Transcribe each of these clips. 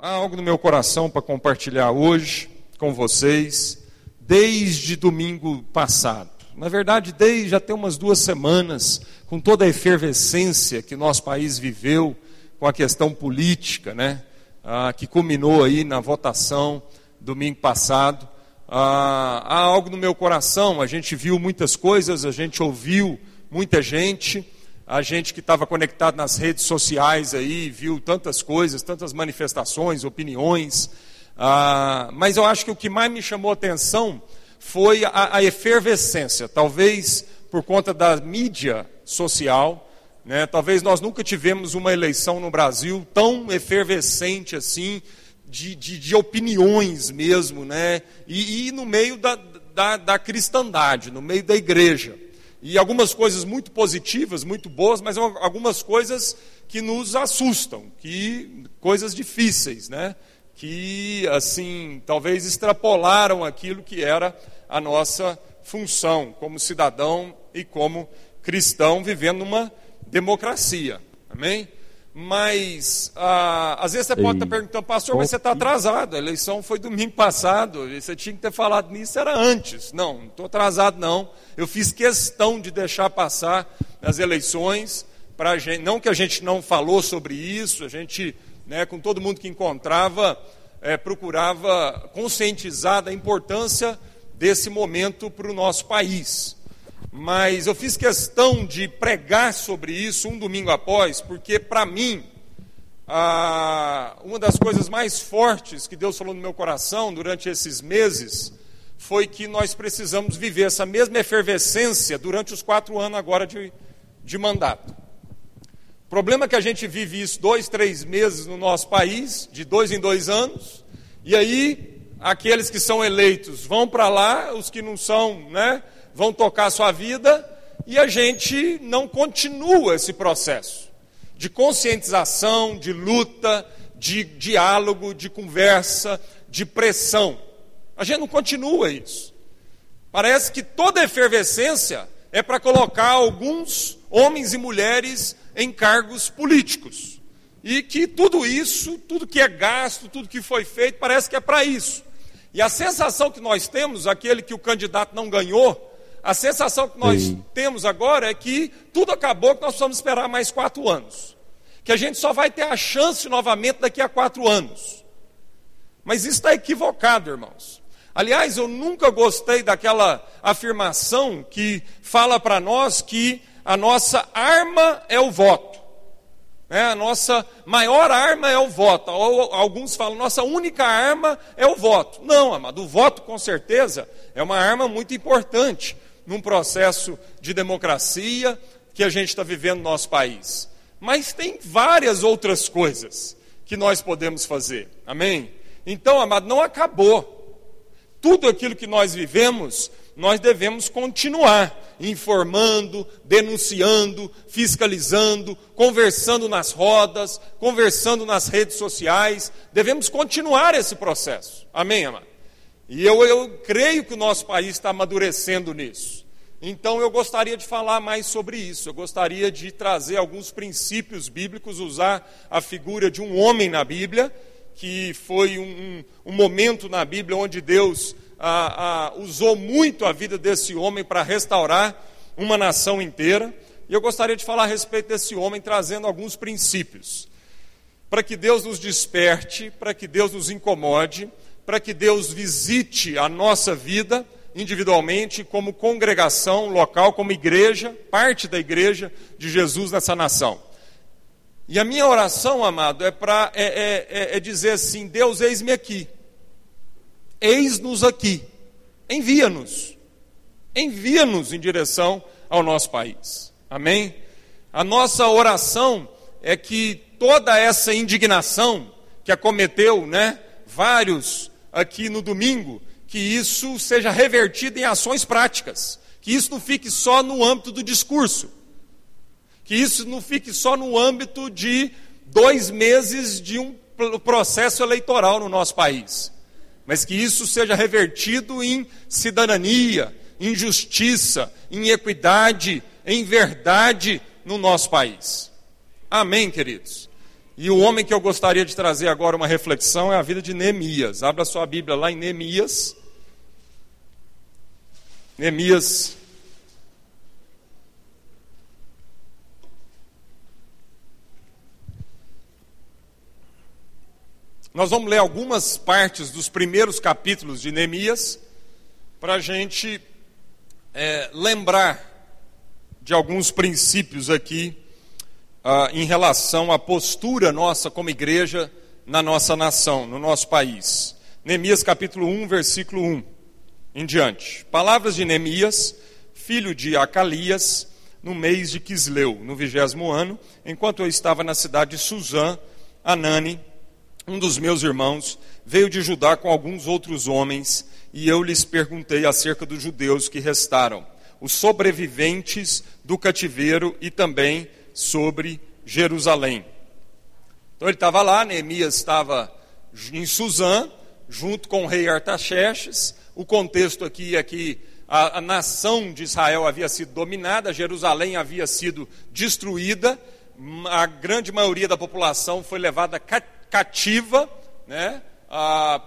há algo no meu coração para compartilhar hoje com vocês, desde domingo passado. Na verdade, desde já tem umas duas semanas, com toda a efervescência que nosso país viveu com a questão política, né? Ah, que culminou aí na votação domingo passado. Ah, há algo no meu coração, a gente viu muitas coisas, a gente ouviu muita gente a gente que estava conectado nas redes sociais aí, viu tantas coisas, tantas manifestações, opiniões, ah, mas eu acho que o que mais me chamou a atenção foi a, a efervescência, talvez por conta da mídia social, né, talvez nós nunca tivemos uma eleição no Brasil tão efervescente assim, de, de, de opiniões mesmo, né, e, e no meio da, da, da cristandade, no meio da igreja e algumas coisas muito positivas, muito boas, mas algumas coisas que nos assustam, que coisas difíceis, né? Que assim, talvez extrapolaram aquilo que era a nossa função como cidadão e como cristão vivendo numa democracia. Amém? Mas ah, às vezes você pode estar perguntando, pastor, mas você está atrasado, a eleição foi domingo passado, você tinha que ter falado nisso, era antes. Não, não estou atrasado não. Eu fiz questão de deixar passar as eleições, para gente, não que a gente não falou sobre isso, a gente, né, com todo mundo que encontrava, é, procurava conscientizar da importância desse momento para o nosso país. Mas eu fiz questão de pregar sobre isso um domingo após, porque para mim, uma das coisas mais fortes que Deus falou no meu coração durante esses meses foi que nós precisamos viver essa mesma efervescência durante os quatro anos agora de, de mandato. O problema é que a gente vive isso dois, três meses no nosso país, de dois em dois anos, e aí aqueles que são eleitos vão para lá, os que não são, né? Vão tocar a sua vida e a gente não continua esse processo de conscientização, de luta, de diálogo, de conversa, de pressão. A gente não continua isso. Parece que toda efervescência é para colocar alguns homens e mulheres em cargos políticos. E que tudo isso, tudo que é gasto, tudo que foi feito, parece que é para isso. E a sensação que nós temos, aquele que o candidato não ganhou, a sensação que nós temos agora é que tudo acabou, que nós precisamos esperar mais quatro anos. Que a gente só vai ter a chance novamente daqui a quatro anos. Mas isso está equivocado, irmãos. Aliás, eu nunca gostei daquela afirmação que fala para nós que a nossa arma é o voto. É, a nossa maior arma é o voto. Ou, alguns falam, nossa única arma é o voto. Não, amado, o voto com certeza é uma arma muito importante num processo de democracia que a gente está vivendo no nosso país. Mas tem várias outras coisas que nós podemos fazer. Amém? Então, amado, não acabou. Tudo aquilo que nós vivemos, nós devemos continuar informando, denunciando, fiscalizando, conversando nas rodas, conversando nas redes sociais. Devemos continuar esse processo. Amém, amado? E eu, eu creio que o nosso país está amadurecendo nisso. Então eu gostaria de falar mais sobre isso. Eu gostaria de trazer alguns princípios bíblicos, usar a figura de um homem na Bíblia, que foi um, um, um momento na Bíblia onde Deus ah, ah, usou muito a vida desse homem para restaurar uma nação inteira. E eu gostaria de falar a respeito desse homem, trazendo alguns princípios. Para que Deus nos desperte, para que Deus nos incomode, para que Deus visite a nossa vida individualmente, como congregação local, como igreja, parte da igreja de Jesus nessa nação. E a minha oração, amado, é para é, é, é, é dizer assim: Deus, eis-me aqui, eis-nos aqui, envia-nos, envia-nos em direção ao nosso país. Amém? A nossa oração é que toda essa indignação que acometeu, né, vários aqui no domingo, que isso seja revertido em ações práticas, que isso não fique só no âmbito do discurso, que isso não fique só no âmbito de dois meses de um processo eleitoral no nosso país, mas que isso seja revertido em cidadania, em justiça, em equidade, em verdade no nosso país. Amém, queridos? E o homem que eu gostaria de trazer agora uma reflexão é a vida de Neemias. Abra sua Bíblia lá em Neemias. Neemias. Nós vamos ler algumas partes dos primeiros capítulos de Neemias para a gente é, lembrar de alguns princípios aqui uh, em relação à postura nossa como igreja na nossa nação, no nosso país. Neemias capítulo 1, versículo 1 em diante. Palavras de Neemias, filho de Acalias, no mês de Quisleu, no vigésimo ano, enquanto eu estava na cidade de Suzã, Anani, um dos meus irmãos, veio de Judá com alguns outros homens, e eu lhes perguntei acerca dos judeus que restaram, os sobreviventes do cativeiro e também sobre Jerusalém. Então ele estava lá, Neemias estava em Suzã, junto com o rei Artaxerxes. O contexto aqui é que a, a, nação de Israel havia sido dominada, Jerusalém havia sido destruída, a grande maioria da população foi levada cativa, né,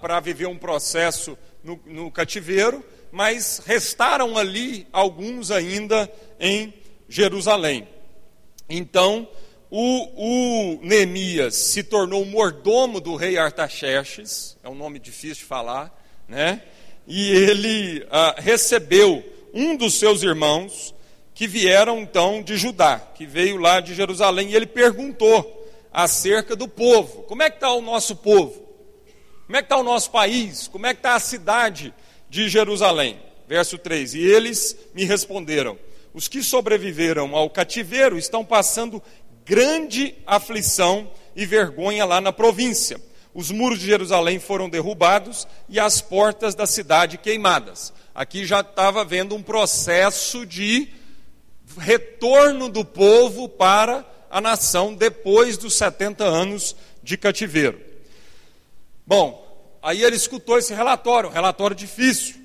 para viver um processo no, no cativeiro, mas restaram ali alguns ainda em Jerusalém. Então, o, o Neemias se tornou mordomo do rei Artaxerxes, é um nome difícil de falar, né? E ele ah, recebeu um dos seus irmãos que vieram então de Judá, que veio lá de Jerusalém, e ele perguntou acerca do povo: como é que está o nosso povo? Como é que está o nosso país? Como é que está a cidade de Jerusalém? Verso 3: E eles me responderam: os que sobreviveram ao cativeiro estão passando grande aflição e vergonha lá na província. Os muros de Jerusalém foram derrubados e as portas da cidade queimadas. Aqui já estava vendo um processo de retorno do povo para a nação depois dos 70 anos de cativeiro. Bom, aí ele escutou esse relatório, um relatório difícil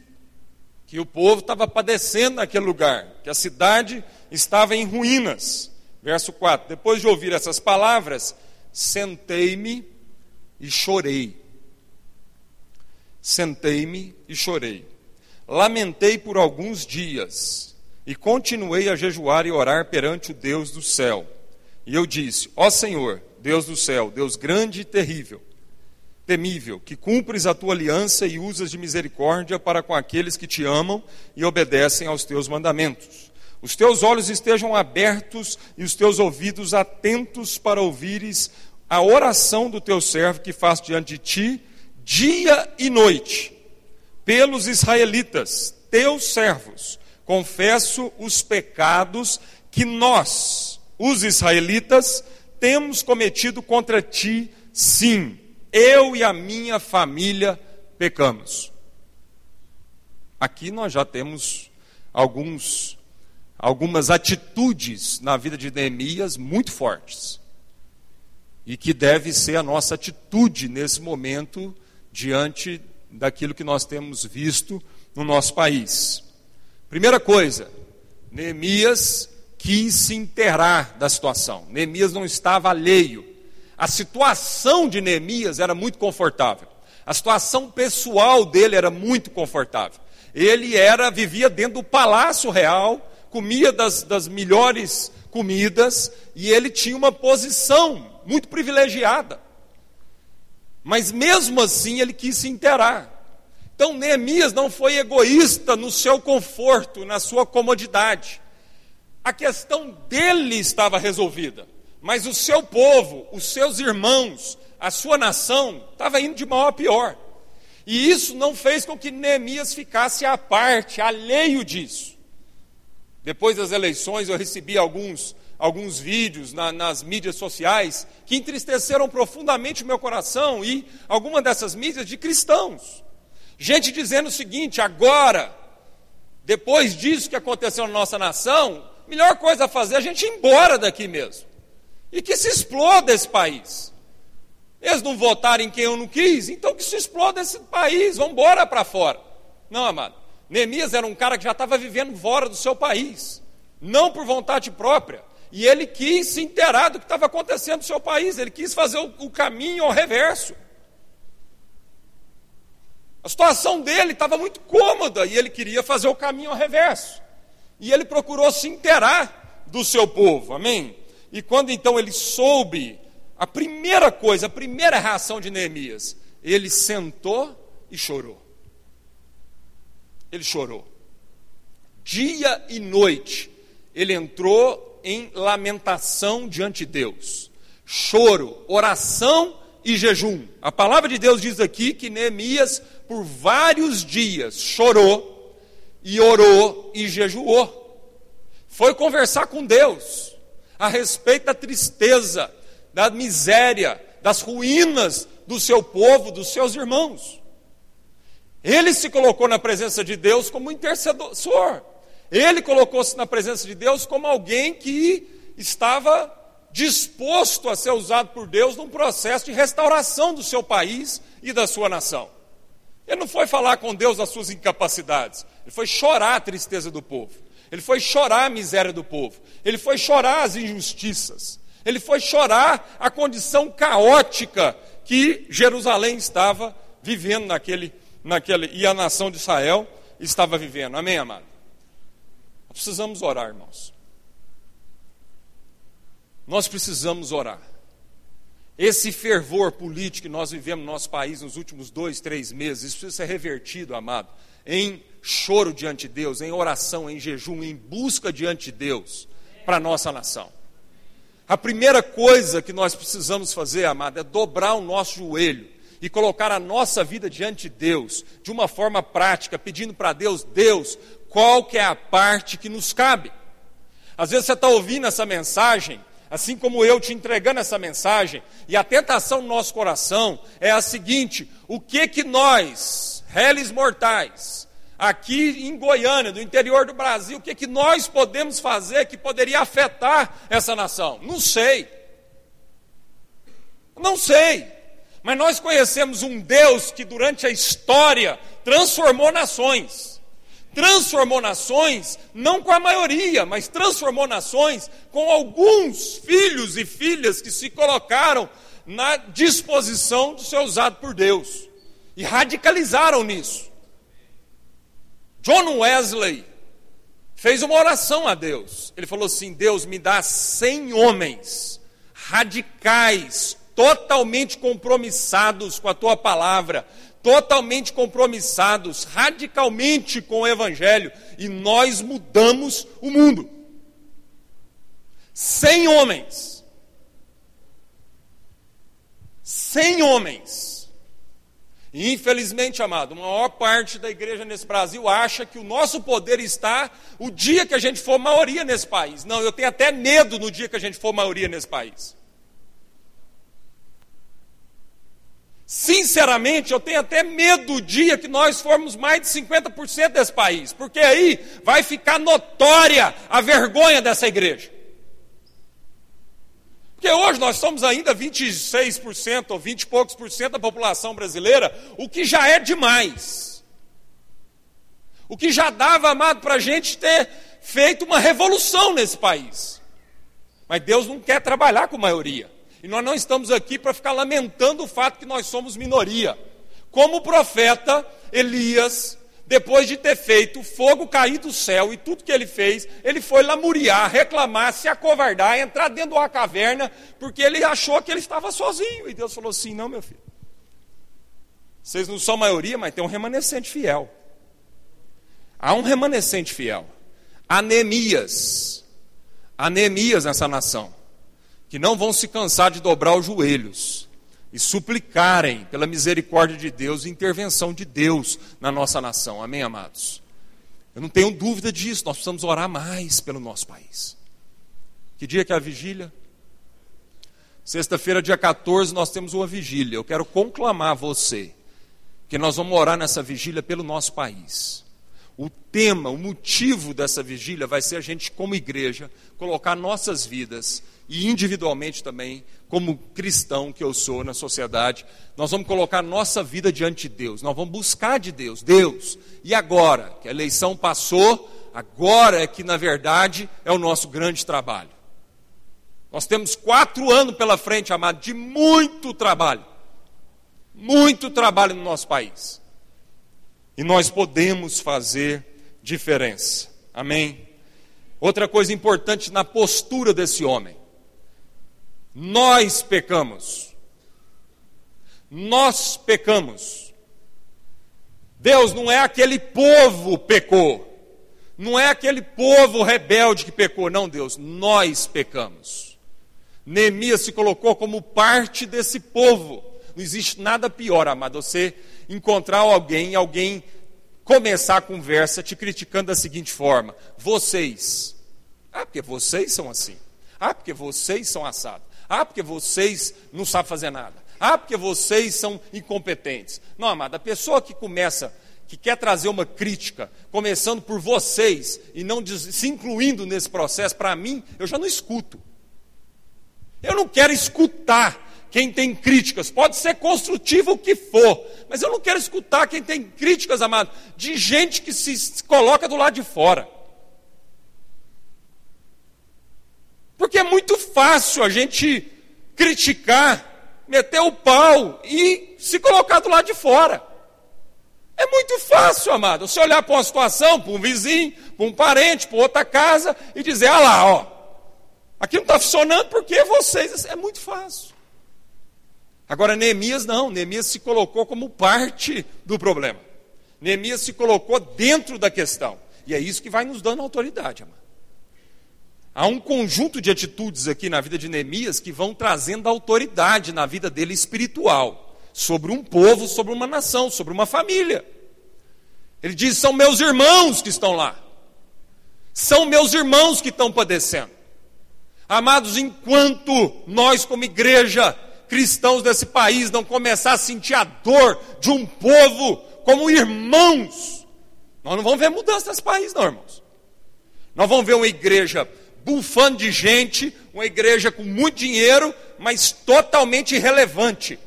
que o povo estava padecendo naquele lugar, que a cidade estava em ruínas. Verso 4: Depois de ouvir essas palavras, sentei-me e chorei. Sentei-me e chorei. Lamentei por alguns dias e continuei a jejuar e orar perante o Deus do céu. E eu disse: Ó Senhor, Deus do céu, Deus grande e terrível, temível, que cumpres a tua aliança e usas de misericórdia para com aqueles que te amam e obedecem aos teus mandamentos. Os teus olhos estejam abertos e os teus ouvidos atentos para ouvires a oração do teu servo que faz diante de ti, dia e noite, pelos israelitas, teus servos. Confesso os pecados que nós, os israelitas, temos cometido contra ti, sim eu e a minha família pecamos. Aqui nós já temos alguns, algumas atitudes na vida de Neemias muito fortes. E que deve ser a nossa atitude nesse momento diante daquilo que nós temos visto no nosso país. Primeira coisa, Neemias quis se inteirar da situação. Neemias não estava alheio a situação de Neemias era muito confortável. A situação pessoal dele era muito confortável. Ele era vivia dentro do palácio real, comia das, das melhores comidas e ele tinha uma posição muito privilegiada. Mas mesmo assim ele quis se inteirar. Então Neemias não foi egoísta no seu conforto, na sua comodidade. A questão dele estava resolvida. Mas o seu povo, os seus irmãos, a sua nação, estava indo de mal a pior. E isso não fez com que Neemias ficasse à parte, alheio disso. Depois das eleições, eu recebi alguns, alguns vídeos na, nas mídias sociais que entristeceram profundamente o meu coração e alguma dessas mídias de cristãos. Gente dizendo o seguinte: agora, depois disso que aconteceu na nossa nação, melhor coisa a fazer é a gente ir embora daqui mesmo e que se exploda esse país. Eles não votaram em quem eu não quis, então que se exploda esse país, vamos embora para fora. Não, amado. Neemias era um cara que já estava vivendo fora do seu país, não por vontade própria. e ele quis se inteirar do que estava acontecendo no seu país, ele quis fazer o, o caminho ao reverso. A situação dele estava muito cômoda e ele queria fazer o caminho ao reverso. E ele procurou se inteirar do seu povo, amém? E quando então ele soube, a primeira coisa, a primeira reação de Neemias, ele sentou e chorou. Ele chorou. Dia e noite, ele entrou em lamentação diante de Deus. Choro, oração e jejum. A palavra de Deus diz aqui que Neemias, por vários dias, chorou e orou e jejuou. Foi conversar com Deus a respeito da tristeza, da miséria, das ruínas do seu povo, dos seus irmãos. Ele se colocou na presença de Deus como intercessor. Ele colocou-se na presença de Deus como alguém que estava disposto a ser usado por Deus num processo de restauração do seu país e da sua nação. Ele não foi falar com Deus das suas incapacidades, ele foi chorar a tristeza do povo, ele foi chorar a miséria do povo, ele foi chorar as injustiças, ele foi chorar a condição caótica que Jerusalém estava vivendo naquele, naquele e a nação de Israel estava vivendo. Amém, amado? Precisamos orar, irmãos. Nós precisamos orar. Esse fervor político que nós vivemos no nosso país nos últimos dois, três meses, isso precisa ser revertido, amado, em choro diante de Deus, em oração, em jejum, em busca diante de Deus para a nossa nação. A primeira coisa que nós precisamos fazer, amado, é dobrar o nosso joelho e colocar a nossa vida diante de Deus, de uma forma prática, pedindo para Deus, Deus, qual que é a parte que nos cabe? Às vezes você está ouvindo essa mensagem assim como eu te entregando essa mensagem, e a tentação no nosso coração é a seguinte: o que que nós, réis mortais, aqui em Goiânia, no interior do Brasil, o que que nós podemos fazer que poderia afetar essa nação? Não sei. Não sei. Mas nós conhecemos um Deus que durante a história transformou nações transformou nações, não com a maioria, mas transformou nações com alguns filhos e filhas que se colocaram na disposição de ser usado por Deus e radicalizaram nisso. John Wesley fez uma oração a Deus. Ele falou assim: Deus me dá cem homens radicais, totalmente compromissados com a tua palavra, totalmente compromissados, radicalmente com o Evangelho, e nós mudamos o mundo. Cem homens. Cem homens. Infelizmente, amado, a maior parte da igreja nesse Brasil acha que o nosso poder está o dia que a gente for maioria nesse país. Não, eu tenho até medo no dia que a gente for maioria nesse país. Sinceramente, eu tenho até medo do dia que nós formos mais de 50% desse país, porque aí vai ficar notória a vergonha dessa igreja. Porque hoje nós somos ainda 26% ou 20 e poucos por cento da população brasileira, o que já é demais. O que já dava, amado, para a gente ter feito uma revolução nesse país. Mas Deus não quer trabalhar com maioria. E nós não estamos aqui para ficar lamentando o fato que nós somos minoria. Como o profeta Elias, depois de ter feito fogo cair do céu e tudo que ele fez, ele foi lamuriar, reclamar, se acovardar, entrar dentro de uma caverna, porque ele achou que ele estava sozinho. E Deus falou assim: não, meu filho. Vocês não são maioria, mas tem um remanescente fiel. Há um remanescente fiel. Anemias. Anemias nessa nação que não vão se cansar de dobrar os joelhos e suplicarem pela misericórdia de Deus e intervenção de Deus na nossa nação. Amém, amados? Eu não tenho dúvida disso, nós precisamos orar mais pelo nosso país. Que dia que é a vigília? Sexta-feira, dia 14, nós temos uma vigília. Eu quero conclamar você que nós vamos orar nessa vigília pelo nosso país. O tema, o motivo dessa vigília vai ser a gente, como igreja, colocar nossas vidas e individualmente também, como cristão que eu sou na sociedade, nós vamos colocar nossa vida diante de Deus, nós vamos buscar de Deus, Deus, e agora que a eleição passou, agora é que na verdade é o nosso grande trabalho. Nós temos quatro anos pela frente, amado, de muito trabalho. Muito trabalho no nosso país. E nós podemos fazer diferença. Amém? Outra coisa importante na postura desse homem. Nós pecamos. Nós pecamos. Deus não é aquele povo pecou. Não é aquele povo rebelde que pecou, não, Deus. Nós pecamos. Neemias se colocou como parte desse povo. Não existe nada pior, amado, você encontrar alguém, alguém começar a conversa te criticando da seguinte forma: vocês. Ah, porque vocês são assim. Ah, porque vocês são assados. Ah, porque vocês não sabem fazer nada. Ah, porque vocês são incompetentes. Não, amado, a pessoa que começa, que quer trazer uma crítica, começando por vocês e não se incluindo nesse processo, para mim, eu já não escuto. Eu não quero escutar quem tem críticas, pode ser construtivo o que for, mas eu não quero escutar quem tem críticas, amado, de gente que se coloca do lado de fora. Porque é muito fácil a gente criticar, meter o pau e se colocar do lado de fora. É muito fácil, amado, você olhar para uma situação, para um vizinho, para um parente, para outra casa e dizer: ah lá, ó, aqui não está funcionando porque vocês. É muito fácil. Agora, Neemias não, Neemias se colocou como parte do problema. Neemias se colocou dentro da questão. E é isso que vai nos dando autoridade, amado. Há um conjunto de atitudes aqui na vida de Neemias que vão trazendo autoridade na vida dele espiritual, sobre um povo, sobre uma nação, sobre uma família. Ele diz: são meus irmãos que estão lá, são meus irmãos que estão padecendo. Amados, enquanto nós, como igreja, cristãos desse país, não começar a sentir a dor de um povo como irmãos, nós não vamos ver mudança nesse país, não, irmãos. Nós vamos ver uma igreja bufando de gente, uma igreja com muito dinheiro, mas totalmente irrelevante.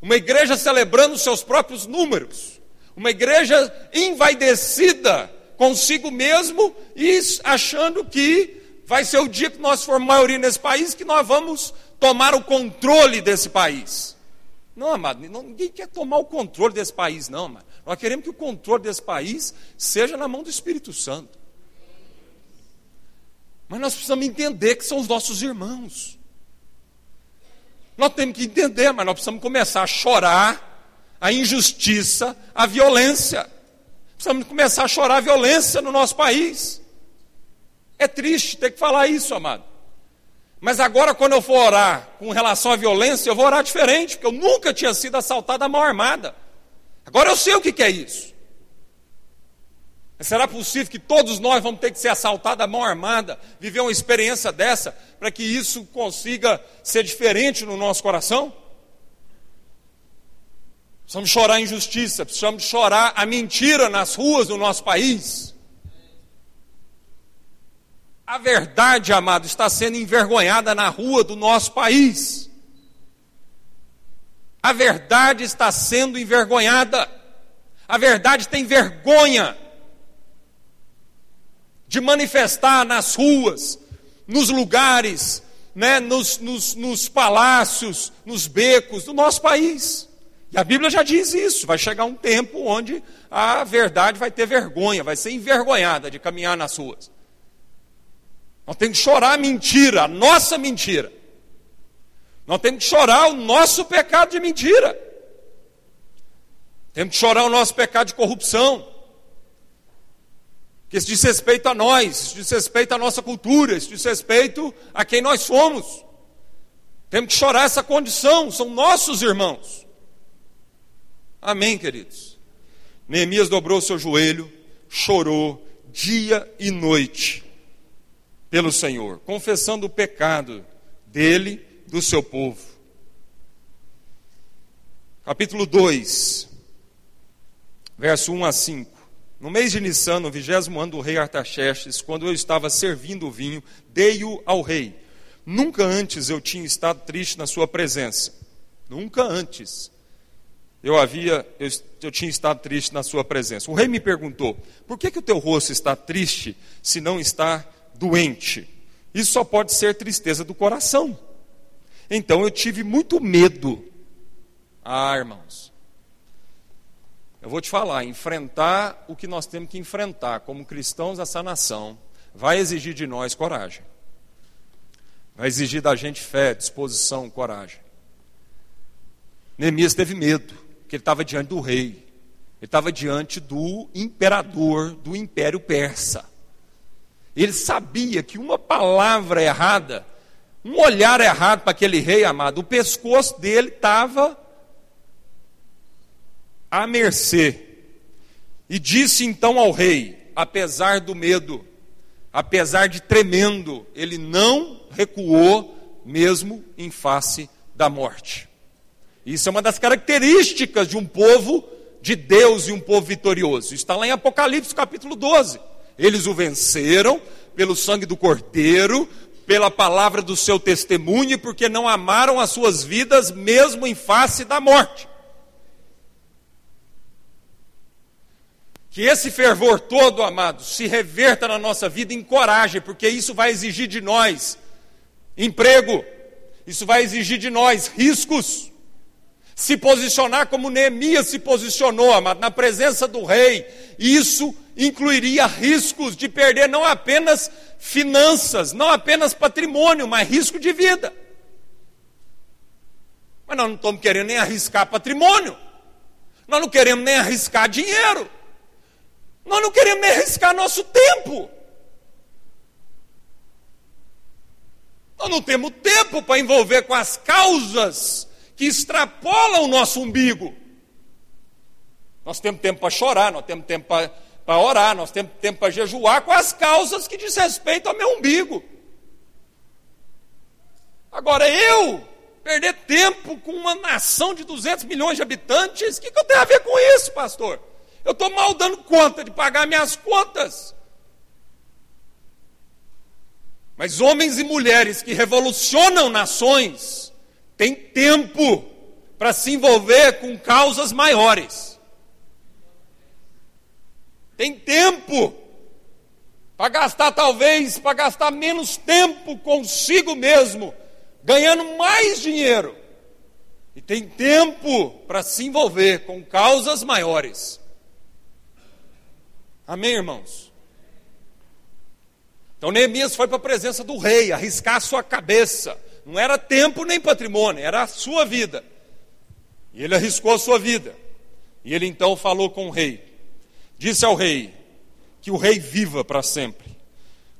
Uma igreja celebrando seus próprios números. Uma igreja envaidecida consigo mesmo e achando que vai ser o dia que nós formos maioria nesse país que nós vamos tomar o controle desse país. Não, amado, ninguém quer tomar o controle desse país, não, amado. Nós queremos que o controle desse país seja na mão do Espírito Santo. Mas nós precisamos entender que são os nossos irmãos. Nós temos que entender, mas nós precisamos começar a chorar a injustiça, a violência. Precisamos começar a chorar a violência no nosso país. É triste ter que falar isso, amado. Mas agora, quando eu for orar com relação à violência, eu vou orar diferente, porque eu nunca tinha sido assaltado à mão armada. Agora eu sei o que é isso. Será possível que todos nós vamos ter que ser assaltados à mão armada, viver uma experiência dessa, para que isso consiga ser diferente no nosso coração? Precisamos chorar a injustiça, precisamos chorar a mentira nas ruas do nosso país. A verdade, amado, está sendo envergonhada na rua do nosso país. A verdade está sendo envergonhada. A verdade tem vergonha de manifestar nas ruas, nos lugares, né, nos, nos, nos palácios, nos becos do nosso país. E a Bíblia já diz isso: vai chegar um tempo onde a verdade vai ter vergonha, vai ser envergonhada de caminhar nas ruas. Nós temos que chorar a mentira, a nossa mentira. Nós temos que chorar o nosso pecado de mentira. Temos que chorar o nosso pecado de corrupção que isso diz respeito a nós, isso diz respeito à nossa cultura, isso diz respeito a quem nós somos. Temos que chorar essa condição, são nossos irmãos. Amém, queridos? Neemias dobrou seu joelho, chorou dia e noite pelo Senhor, confessando o pecado dele, do seu povo. Capítulo 2, verso 1 a 5. No mês de Nissan, no vigésimo ano do rei Artaxerxes, quando eu estava servindo o vinho, dei-o ao rei. Nunca antes eu tinha estado triste na sua presença. Nunca antes eu havia, eu, eu, tinha estado triste na sua presença. O rei me perguntou: por que, que o teu rosto está triste se não está doente? Isso só pode ser tristeza do coração. Então eu tive muito medo. Ah, irmãos. Eu vou te falar, enfrentar o que nós temos que enfrentar como cristãos dessa nação vai exigir de nós coragem. Vai exigir da gente fé, disposição, coragem. Neemias teve medo, porque ele estava diante do rei. Ele estava diante do imperador do Império Persa. Ele sabia que uma palavra errada, um olhar errado para aquele rei amado, o pescoço dele estava à mercê. E disse então ao rei, apesar do medo, apesar de tremendo, ele não recuou, mesmo em face da morte. Isso é uma das características de um povo de Deus e um povo vitorioso. Está lá em Apocalipse capítulo 12. Eles o venceram pelo sangue do Cordeiro, pela palavra do seu testemunho, porque não amaram as suas vidas, mesmo em face da morte. Que esse fervor todo, amados, se reverta na nossa vida em coragem, porque isso vai exigir de nós emprego, isso vai exigir de nós riscos. Se posicionar como Neemias se posicionou, amado, na presença do rei, isso incluiria riscos de perder não apenas finanças, não apenas patrimônio, mas risco de vida. Mas nós não estamos querendo nem arriscar patrimônio, nós não queremos nem arriscar dinheiro, nós não queremos nem arriscar nosso tempo. Nós não temos tempo para envolver com as causas que extrapolam o nosso umbigo. Nós temos tempo para chorar, nós temos tempo para para orar, nós temos tempo para jejuar com as causas que diz respeito ao meu umbigo. Agora, eu perder tempo com uma nação de 200 milhões de habitantes, o que, que eu tenho a ver com isso, pastor? Eu estou mal dando conta de pagar minhas contas. Mas homens e mulheres que revolucionam nações têm tempo para se envolver com causas maiores. Tem tempo para gastar, talvez, para gastar menos tempo consigo mesmo, ganhando mais dinheiro. E tem tempo para se envolver com causas maiores. Amém, irmãos? Então Neemias foi para a presença do rei, arriscar a sua cabeça. Não era tempo nem patrimônio, era a sua vida. E ele arriscou a sua vida. E ele então falou com o rei. Disse ao rei: Que o rei viva para sempre.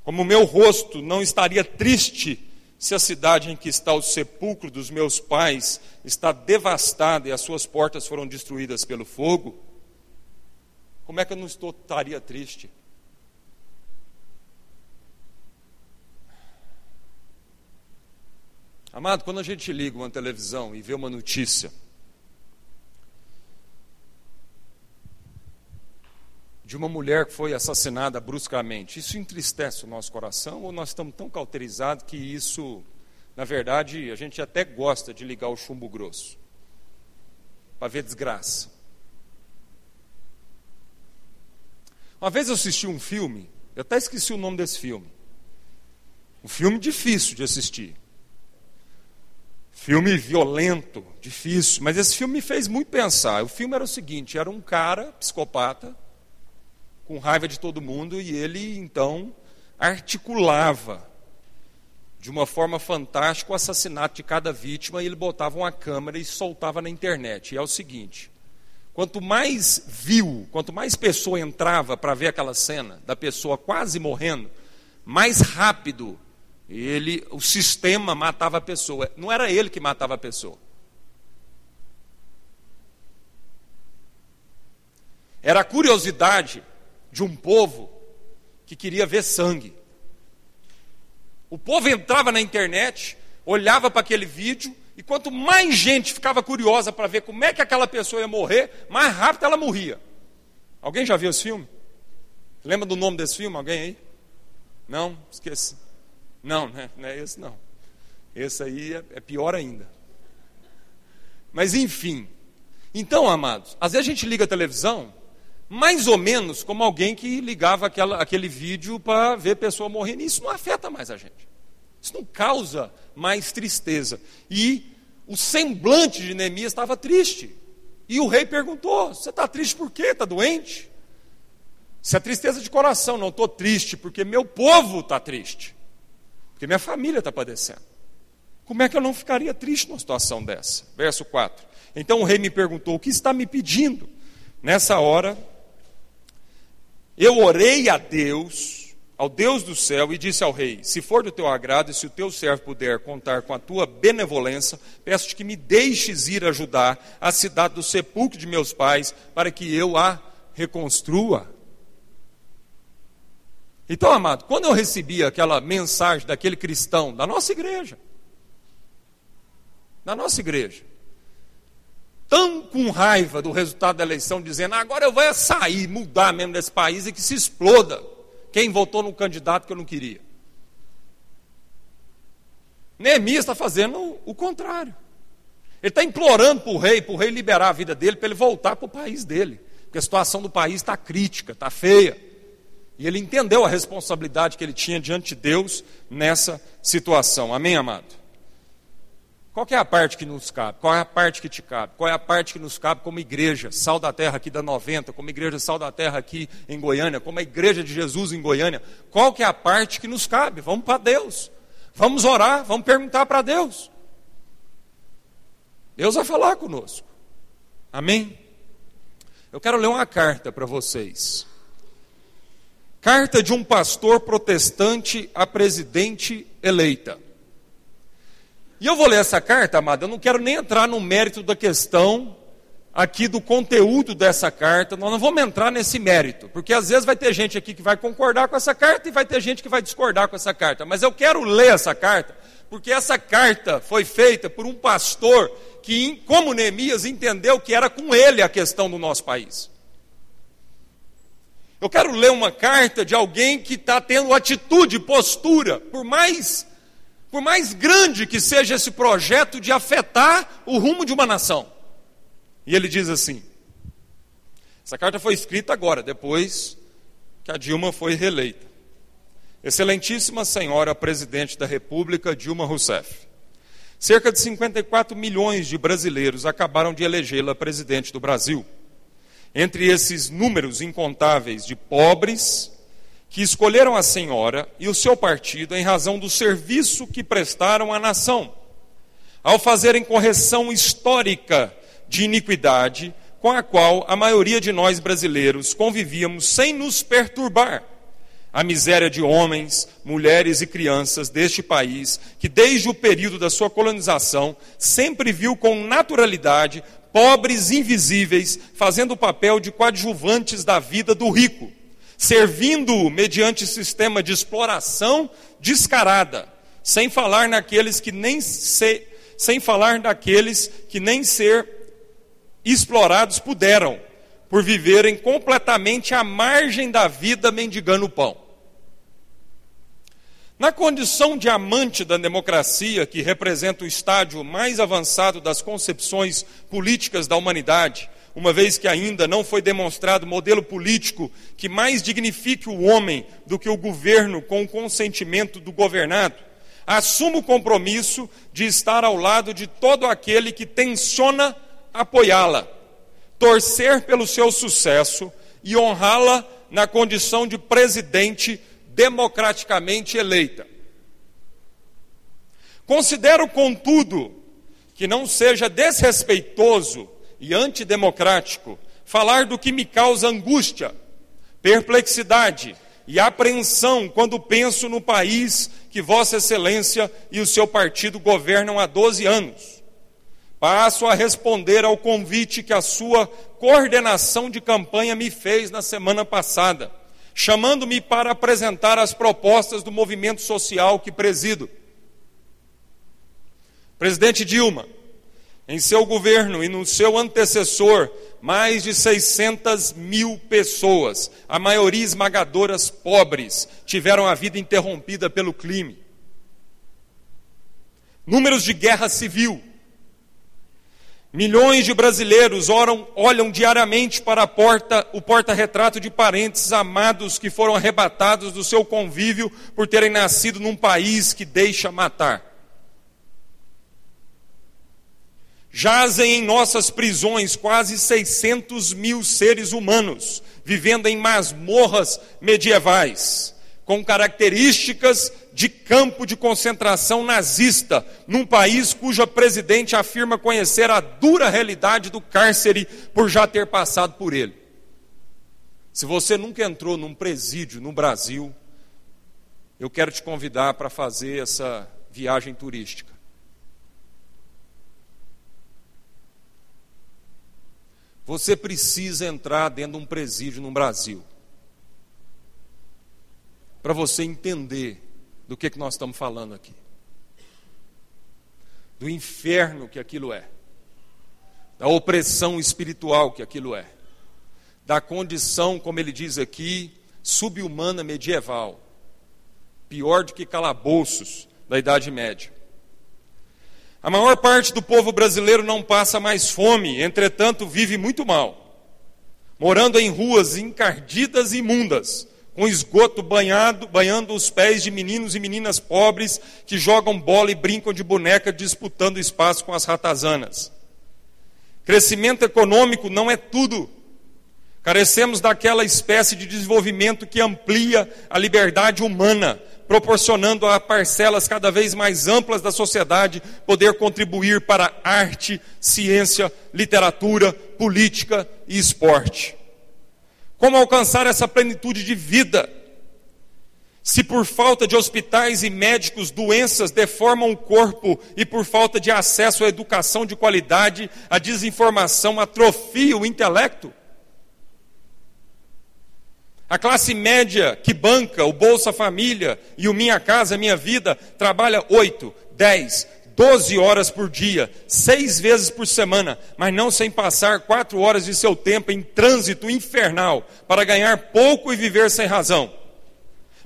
Como o meu rosto não estaria triste se a cidade em que está o sepulcro dos meus pais está devastada e as suas portas foram destruídas pelo fogo, como é que eu não estou, estaria triste? Amado, quando a gente liga uma televisão e vê uma notícia, de uma mulher que foi assassinada bruscamente. Isso entristece o nosso coração ou nós estamos tão cauterizados que isso, na verdade, a gente até gosta de ligar o chumbo grosso para ver desgraça. Uma vez eu assisti um filme, eu até esqueci o nome desse filme. Um filme difícil de assistir. Filme violento, difícil, mas esse filme me fez muito pensar. O filme era o seguinte: era um cara psicopata com raiva de todo mundo e ele então articulava de uma forma fantástica o assassinato de cada vítima e ele botava uma câmera e soltava na internet. E é o seguinte: quanto mais viu, quanto mais pessoa entrava para ver aquela cena da pessoa quase morrendo, mais rápido ele, o sistema matava a pessoa. Não era ele que matava a pessoa. Era a curiosidade de um povo que queria ver sangue. O povo entrava na internet, olhava para aquele vídeo, e quanto mais gente ficava curiosa para ver como é que aquela pessoa ia morrer, mais rápido ela morria. Alguém já viu esse filme? Lembra do nome desse filme? Alguém aí? Não? Esqueci. Não, né? não é esse não. Esse aí é, é pior ainda. Mas enfim. Então, amados, às vezes a gente liga a televisão mais ou menos como alguém que ligava aquela, aquele vídeo para ver pessoa morrendo. Isso não afeta mais a gente. Isso não causa mais tristeza. E o semblante de Neemias estava triste. E o rei perguntou: Você está triste por quê? Está doente? Se é tristeza de coração, não estou triste porque meu povo está triste, porque minha família está padecendo. Como é que eu não ficaria triste numa situação dessa? Verso 4. Então o rei me perguntou: O que está me pedindo? Nessa hora, eu orei a Deus, ao Deus do céu, e disse ao rei: Se for do teu agrado e se o teu servo puder contar com a tua benevolência, peço-te que me deixes ir ajudar a cidade do sepulcro de meus pais, para que eu a reconstrua. Então, amado, quando eu recebi aquela mensagem daquele cristão da nossa igreja, da nossa igreja, tão com raiva do resultado da eleição, dizendo: agora eu vou sair, mudar mesmo desse país e que se exploda quem votou no candidato que eu não queria. Neemias está fazendo o contrário. Ele está implorando para o rei, para o rei liberar a vida dele, para ele voltar para o país dele. Porque a situação do país está crítica, está feia. E ele entendeu a responsabilidade que ele tinha diante de Deus nessa situação. Amém, amado? Qual é a parte que nos cabe? Qual é a parte que te cabe? Qual é a parte que nos cabe como igreja, Sal da Terra aqui da 90, como igreja Sal da Terra aqui em Goiânia, como a igreja de Jesus em Goiânia? Qual que é a parte que nos cabe? Vamos para Deus. Vamos orar, vamos perguntar para Deus. Deus vai falar conosco. Amém? Eu quero ler uma carta para vocês. Carta de um pastor protestante a presidente eleita. E eu vou ler essa carta, amada, eu não quero nem entrar no mérito da questão aqui do conteúdo dessa carta, nós não vamos entrar nesse mérito, porque às vezes vai ter gente aqui que vai concordar com essa carta e vai ter gente que vai discordar com essa carta, mas eu quero ler essa carta, porque essa carta foi feita por um pastor que, como Neemias, entendeu que era com ele a questão do nosso país. Eu quero ler uma carta de alguém que está tendo atitude, postura, por mais por mais grande que seja esse projeto de afetar o rumo de uma nação. E ele diz assim: essa carta foi escrita agora, depois que a Dilma foi reeleita. Excelentíssima Senhora Presidente da República, Dilma Rousseff. Cerca de 54 milhões de brasileiros acabaram de elegê-la presidente do Brasil. Entre esses números incontáveis de pobres, que escolheram a senhora e o seu partido em razão do serviço que prestaram à nação, ao fazerem correção histórica de iniquidade com a qual a maioria de nós brasileiros convivíamos sem nos perturbar. A miséria de homens, mulheres e crianças deste país, que desde o período da sua colonização sempre viu com naturalidade pobres invisíveis fazendo o papel de coadjuvantes da vida do rico servindo mediante sistema de exploração descarada, sem falar naqueles que nem se, sem falar daqueles que nem ser explorados puderam, por viverem completamente à margem da vida mendigando pão. Na condição de amante da democracia, que representa o estádio mais avançado das concepções políticas da humanidade, uma vez que ainda não foi demonstrado modelo político que mais dignifique o homem do que o governo com o consentimento do governado, assumo o compromisso de estar ao lado de todo aquele que tenciona apoiá-la, torcer pelo seu sucesso e honrá-la na condição de presidente democraticamente eleita. Considero, contudo, que não seja desrespeitoso e antidemocrático falar do que me causa angústia, perplexidade e apreensão quando penso no país que Vossa Excelência e o seu partido governam há 12 anos. Passo a responder ao convite que a sua coordenação de campanha me fez na semana passada, chamando-me para apresentar as propostas do movimento social que presido. Presidente Dilma, em seu governo e no seu antecessor, mais de 600 mil pessoas, a maioria esmagadoras pobres, tiveram a vida interrompida pelo crime. Números de guerra civil. Milhões de brasileiros oram, olham diariamente para a porta, o porta-retrato de parentes amados que foram arrebatados do seu convívio por terem nascido num país que deixa matar. Jazem em nossas prisões quase 600 mil seres humanos, vivendo em masmorras medievais, com características de campo de concentração nazista, num país cuja presidente afirma conhecer a dura realidade do cárcere por já ter passado por ele. Se você nunca entrou num presídio no Brasil, eu quero te convidar para fazer essa viagem turística. Você precisa entrar dentro de um presídio no Brasil. Para você entender do que, que nós estamos falando aqui. Do inferno que aquilo é. Da opressão espiritual que aquilo é. Da condição, como ele diz aqui, subhumana medieval. Pior do que calabouços da Idade Média. A maior parte do povo brasileiro não passa mais fome, entretanto, vive muito mal, morando em ruas encardidas e imundas, com esgoto banhado, banhando os pés de meninos e meninas pobres que jogam bola e brincam de boneca disputando espaço com as ratazanas. Crescimento econômico não é tudo. Carecemos daquela espécie de desenvolvimento que amplia a liberdade humana, proporcionando a parcelas cada vez mais amplas da sociedade poder contribuir para arte, ciência, literatura, política e esporte. Como alcançar essa plenitude de vida? Se por falta de hospitais e médicos doenças deformam o corpo e por falta de acesso à educação de qualidade, a desinformação atrofia o intelecto? A classe média que banca o Bolsa Família e o Minha Casa Minha Vida trabalha 8, 10, 12 horas por dia, seis vezes por semana, mas não sem passar quatro horas de seu tempo em trânsito infernal para ganhar pouco e viver sem razão.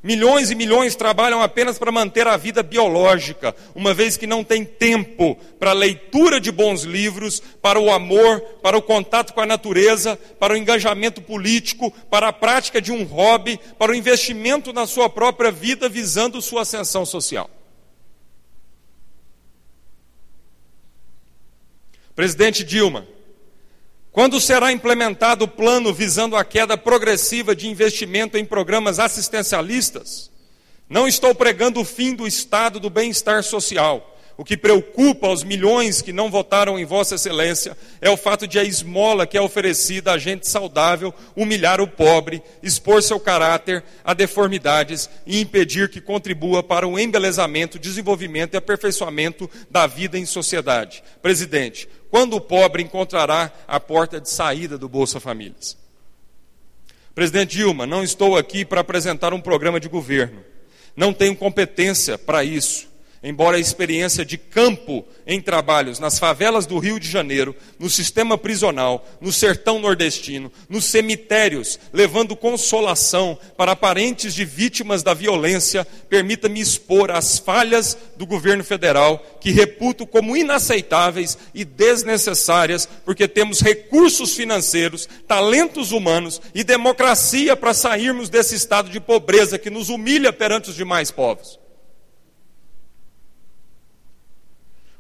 Milhões e milhões trabalham apenas para manter a vida biológica, uma vez que não tem tempo para a leitura de bons livros, para o amor, para o contato com a natureza, para o engajamento político, para a prática de um hobby, para o investimento na sua própria vida visando sua ascensão social. Presidente Dilma, quando será implementado o plano visando a queda progressiva de investimento em programas assistencialistas? Não estou pregando o fim do estado do bem-estar social. O que preocupa os milhões que não votaram em Vossa Excelência é o fato de a esmola que é oferecida a gente saudável humilhar o pobre, expor seu caráter a deformidades e impedir que contribua para o embelezamento, desenvolvimento e aperfeiçoamento da vida em sociedade. Presidente, quando o pobre encontrará a porta de saída do Bolsa Famílias? Presidente Dilma, não estou aqui para apresentar um programa de governo. Não tenho competência para isso embora a experiência de campo em trabalhos nas favelas do Rio de Janeiro, no sistema prisional, no sertão nordestino, nos cemitérios, levando consolação para parentes de vítimas da violência, permita-me expor as falhas do governo federal, que reputo como inaceitáveis e desnecessárias, porque temos recursos financeiros, talentos humanos e democracia para sairmos desse estado de pobreza que nos humilha perante os demais povos.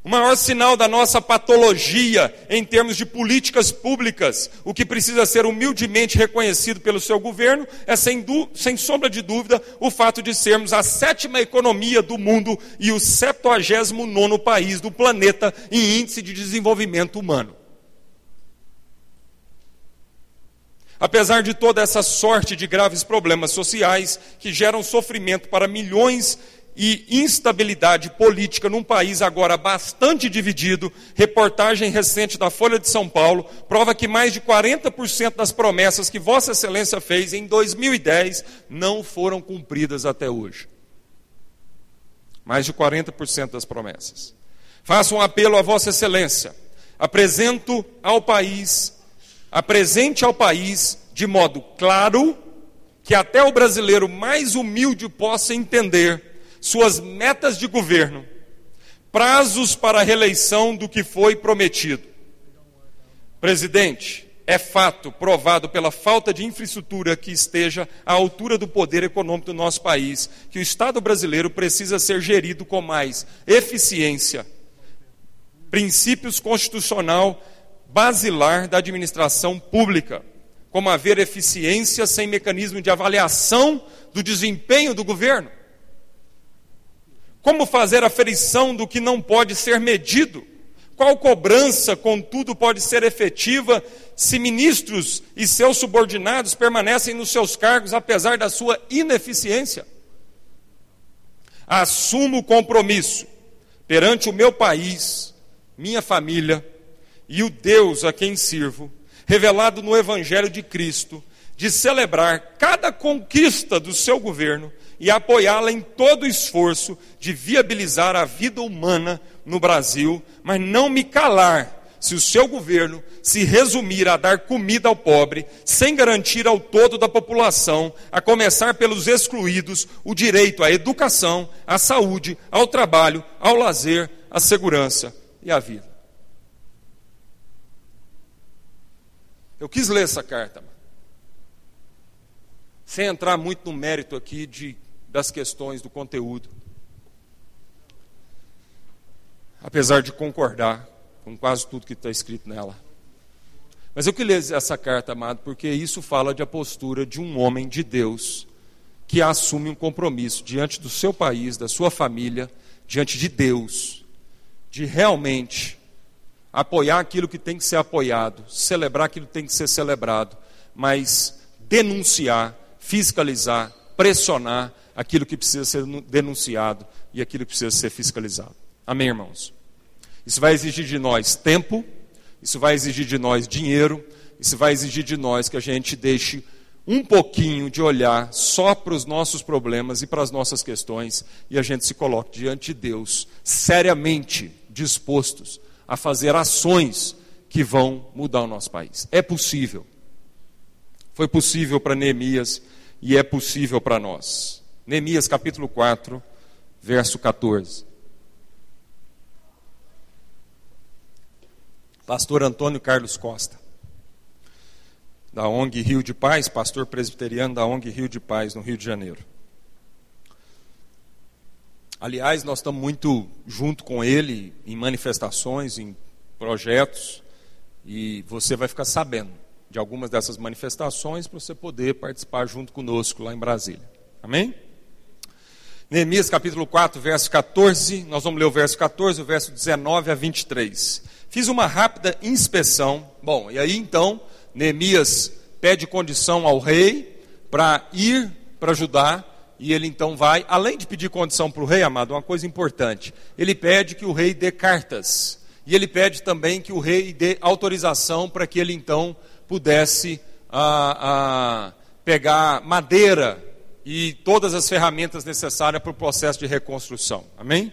O maior sinal da nossa patologia em termos de políticas públicas, o que precisa ser humildemente reconhecido pelo seu governo, é sem, sem sombra de dúvida o fato de sermos a sétima economia do mundo e o 79 país do planeta em índice de desenvolvimento humano. Apesar de toda essa sorte de graves problemas sociais que geram sofrimento para milhões e instabilidade política num país agora bastante dividido, reportagem recente da Folha de São Paulo prova que mais de 40% das promessas que Vossa Excelência fez em 2010 não foram cumpridas até hoje. Mais de 40% das promessas. Faço um apelo a Vossa Excelência. Apresento ao país, apresente ao país de modo claro, que até o brasileiro mais humilde possa entender suas metas de governo, prazos para a reeleição do que foi prometido. Presidente, é fato provado pela falta de infraestrutura que esteja à altura do poder econômico do nosso país, que o Estado brasileiro precisa ser gerido com mais eficiência, princípios constitucional basilar da administração pública, como haver eficiência sem mecanismo de avaliação do desempenho do governo. Como fazer a ferição do que não pode ser medido? Qual cobrança, contudo, pode ser efetiva se ministros e seus subordinados permanecem nos seus cargos apesar da sua ineficiência? Assumo o compromisso perante o meu país, minha família e o Deus a quem sirvo, revelado no Evangelho de Cristo, de celebrar cada conquista do seu governo e apoiá-la em todo o esforço de viabilizar a vida humana no Brasil, mas não me calar se o seu governo se resumir a dar comida ao pobre, sem garantir ao todo da população, a começar pelos excluídos, o direito à educação, à saúde, ao trabalho, ao lazer, à segurança e à vida. Eu quis ler essa carta, sem entrar muito no mérito aqui de, das questões do conteúdo. apesar de concordar com quase tudo que está escrito nela. Mas eu queria ler essa carta, amado, porque isso fala de a postura de um homem de Deus que assume um compromisso diante do seu país, da sua família, diante de Deus, de realmente apoiar aquilo que tem que ser apoiado, celebrar aquilo que tem que ser celebrado, mas denunciar, fiscalizar, pressionar aquilo que precisa ser denunciado e aquilo que precisa ser fiscalizado. Amém, irmãos? Isso vai exigir de nós tempo, isso vai exigir de nós dinheiro, isso vai exigir de nós que a gente deixe um pouquinho de olhar só para os nossos problemas e para as nossas questões e a gente se coloque diante de Deus, seriamente dispostos a fazer ações que vão mudar o nosso país. É possível. Foi possível para Neemias e é possível para nós. Neemias capítulo 4, verso 14. pastor Antônio Carlos Costa, da ONG Rio de Paz, pastor presbiteriano da ONG Rio de Paz, no Rio de Janeiro. Aliás, nós estamos muito junto com ele em manifestações, em projetos, e você vai ficar sabendo de algumas dessas manifestações para você poder participar junto conosco lá em Brasília. Amém? Neemias capítulo 4, verso 14, nós vamos ler o verso 14, o verso 19 a 23. Fiz uma rápida inspeção. Bom, e aí então, Neemias pede condição ao rei para ir para Judá. E ele então vai, além de pedir condição para o rei, amado, uma coisa importante: ele pede que o rei dê cartas. E ele pede também que o rei dê autorização para que ele então pudesse ah, ah, pegar madeira e todas as ferramentas necessárias para o processo de reconstrução. Amém?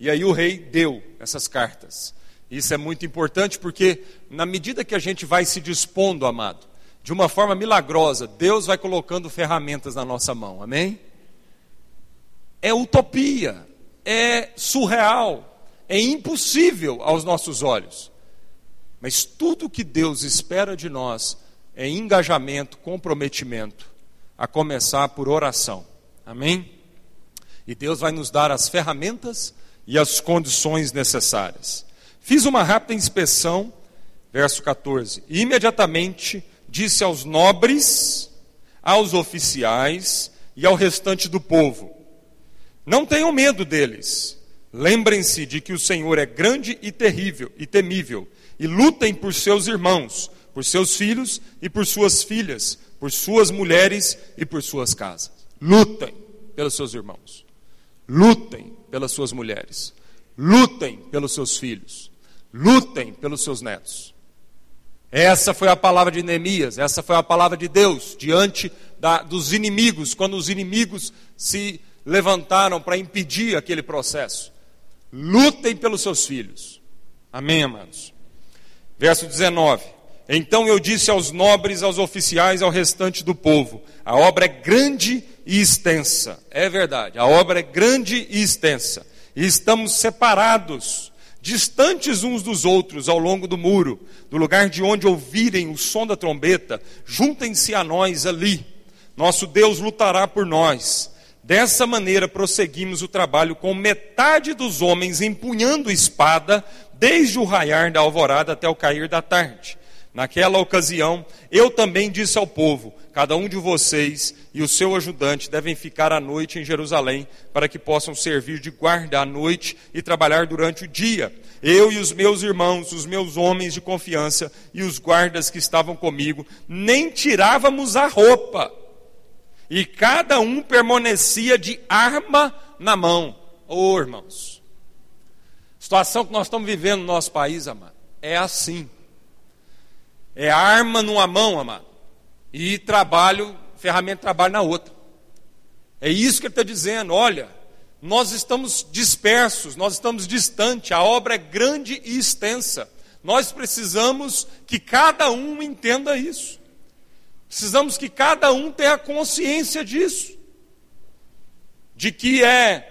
E aí o rei deu essas cartas. Isso é muito importante porque, na medida que a gente vai se dispondo, amado, de uma forma milagrosa, Deus vai colocando ferramentas na nossa mão, amém? É utopia, é surreal, é impossível aos nossos olhos. Mas tudo que Deus espera de nós é engajamento, comprometimento, a começar por oração, amém? E Deus vai nos dar as ferramentas e as condições necessárias. Fiz uma rápida inspeção, verso 14. E imediatamente disse aos nobres, aos oficiais e ao restante do povo: Não tenham medo deles. Lembrem-se de que o Senhor é grande e terrível e temível, e lutem por seus irmãos, por seus filhos e por suas filhas, por suas mulheres e por suas casas. Lutem pelos seus irmãos. Lutem pelas suas mulheres. Lutem pelos seus filhos lutem pelos seus netos. Essa foi a palavra de Neemias, essa foi a palavra de Deus diante da, dos inimigos, quando os inimigos se levantaram para impedir aquele processo. Lutem pelos seus filhos. Amém, amados? Verso 19. Então eu disse aos nobres, aos oficiais, ao restante do povo: a obra é grande e extensa. É verdade, a obra é grande e extensa. E estamos separados distantes uns dos outros ao longo do muro, do lugar de onde ouvirem o som da trombeta, juntem-se a nós ali. Nosso Deus lutará por nós. Dessa maneira prosseguimos o trabalho com metade dos homens empunhando espada, desde o raiar da alvorada até o cair da tarde. Naquela ocasião, eu também disse ao povo: cada um de vocês e o seu ajudante devem ficar à noite em Jerusalém, para que possam servir de guarda à noite e trabalhar durante o dia. Eu e os meus irmãos, os meus homens de confiança e os guardas que estavam comigo, nem tirávamos a roupa, e cada um permanecia de arma na mão. Ô oh, irmãos, situação que nós estamos vivendo no nosso país, amado, é assim. É arma numa mão, amado, e trabalho, ferramenta de trabalho na outra. É isso que ele está dizendo. Olha, nós estamos dispersos, nós estamos distantes, a obra é grande e extensa. Nós precisamos que cada um entenda isso. Precisamos que cada um tenha consciência disso. De que é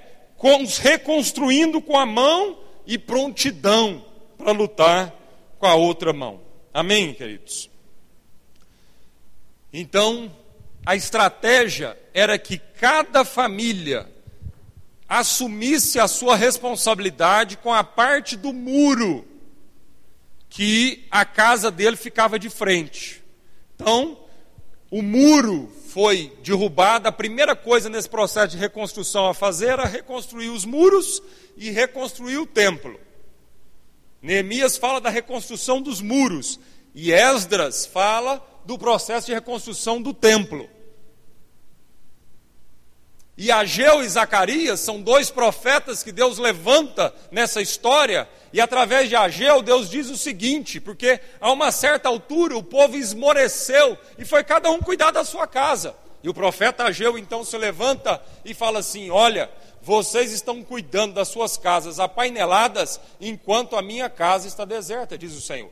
reconstruindo com a mão e prontidão para lutar com a outra mão. Amém, queridos? Então, a estratégia era que cada família assumisse a sua responsabilidade com a parte do muro que a casa dele ficava de frente. Então, o muro foi derrubado, a primeira coisa nesse processo de reconstrução a fazer era reconstruir os muros e reconstruir o templo. Neemias fala da reconstrução dos muros e Esdras fala do processo de reconstrução do templo. E Ageu e Zacarias são dois profetas que Deus levanta nessa história, e através de Ageu, Deus diz o seguinte: porque a uma certa altura o povo esmoreceu e foi cada um cuidar da sua casa. E o profeta Ageu então se levanta e fala assim: Olha, vocês estão cuidando das suas casas apaineladas, enquanto a minha casa está deserta, diz o Senhor.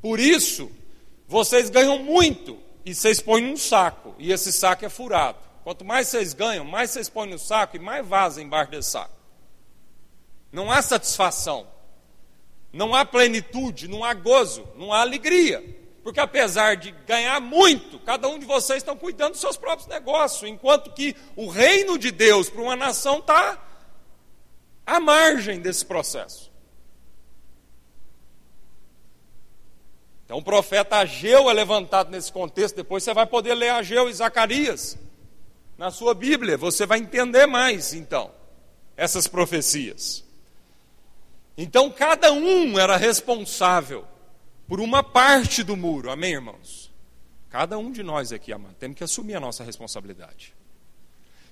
Por isso, vocês ganham muito e vocês põem num saco, e esse saco é furado. Quanto mais vocês ganham, mais vocês põem no saco e mais vaza embaixo desse saco. Não há satisfação, não há plenitude, não há gozo, não há alegria. Porque apesar de ganhar muito, cada um de vocês estão cuidando dos seus próprios negócios, enquanto que o reino de Deus para uma nação está à margem desse processo. Então o profeta Ageu é levantado nesse contexto, depois você vai poder ler Ageu e Zacarias na sua Bíblia, você vai entender mais então essas profecias. Então cada um era responsável por uma parte do muro. Amém, irmãos? Cada um de nós aqui, amado, temos que assumir a nossa responsabilidade.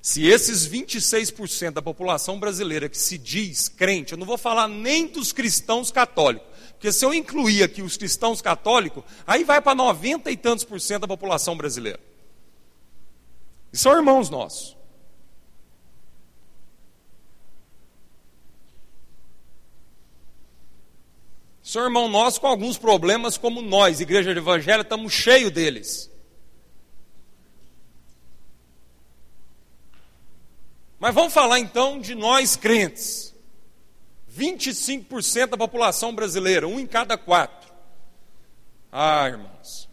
Se esses 26% da população brasileira que se diz crente, eu não vou falar nem dos cristãos católicos, porque se eu incluir aqui os cristãos católicos, aí vai para 90 e tantos por cento da população brasileira. E são irmãos nossos. São irmão nosso com alguns problemas, como nós, igreja de evangelho, estamos cheios deles. Mas vamos falar então de nós crentes. 25% da população brasileira, um em cada quatro. Ah, irmãos.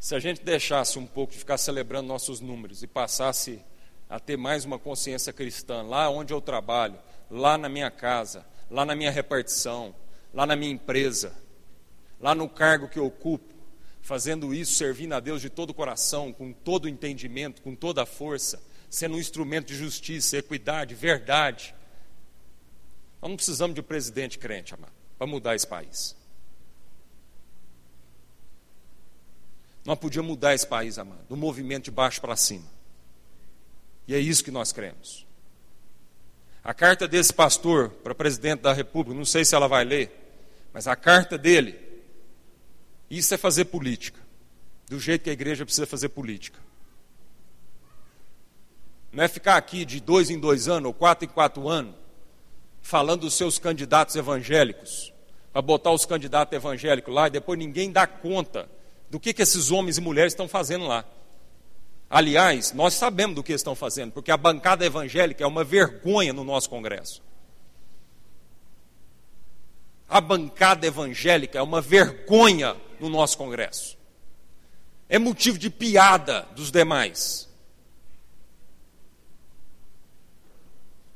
Se a gente deixasse um pouco de ficar celebrando nossos números e passasse a ter mais uma consciência cristã lá onde eu trabalho, lá na minha casa, lá na minha repartição, lá na minha empresa, lá no cargo que eu ocupo, fazendo isso, servindo a Deus de todo o coração, com todo o entendimento, com toda a força, sendo um instrumento de justiça, equidade, verdade. Nós não precisamos de um presidente crente, amado, para mudar esse país. Nós podíamos mudar esse país, amado, do movimento de baixo para cima. E é isso que nós cremos. A carta desse pastor para presidente da República, não sei se ela vai ler, mas a carta dele, isso é fazer política, do jeito que a igreja precisa fazer política. Não é ficar aqui de dois em dois anos, ou quatro em quatro anos, falando dos seus candidatos evangélicos, para botar os candidatos evangélicos lá e depois ninguém dá conta do que, que esses homens e mulheres estão fazendo lá. Aliás, nós sabemos do que estão fazendo, porque a bancada evangélica é uma vergonha no nosso Congresso. A bancada evangélica é uma vergonha no nosso Congresso. É motivo de piada dos demais.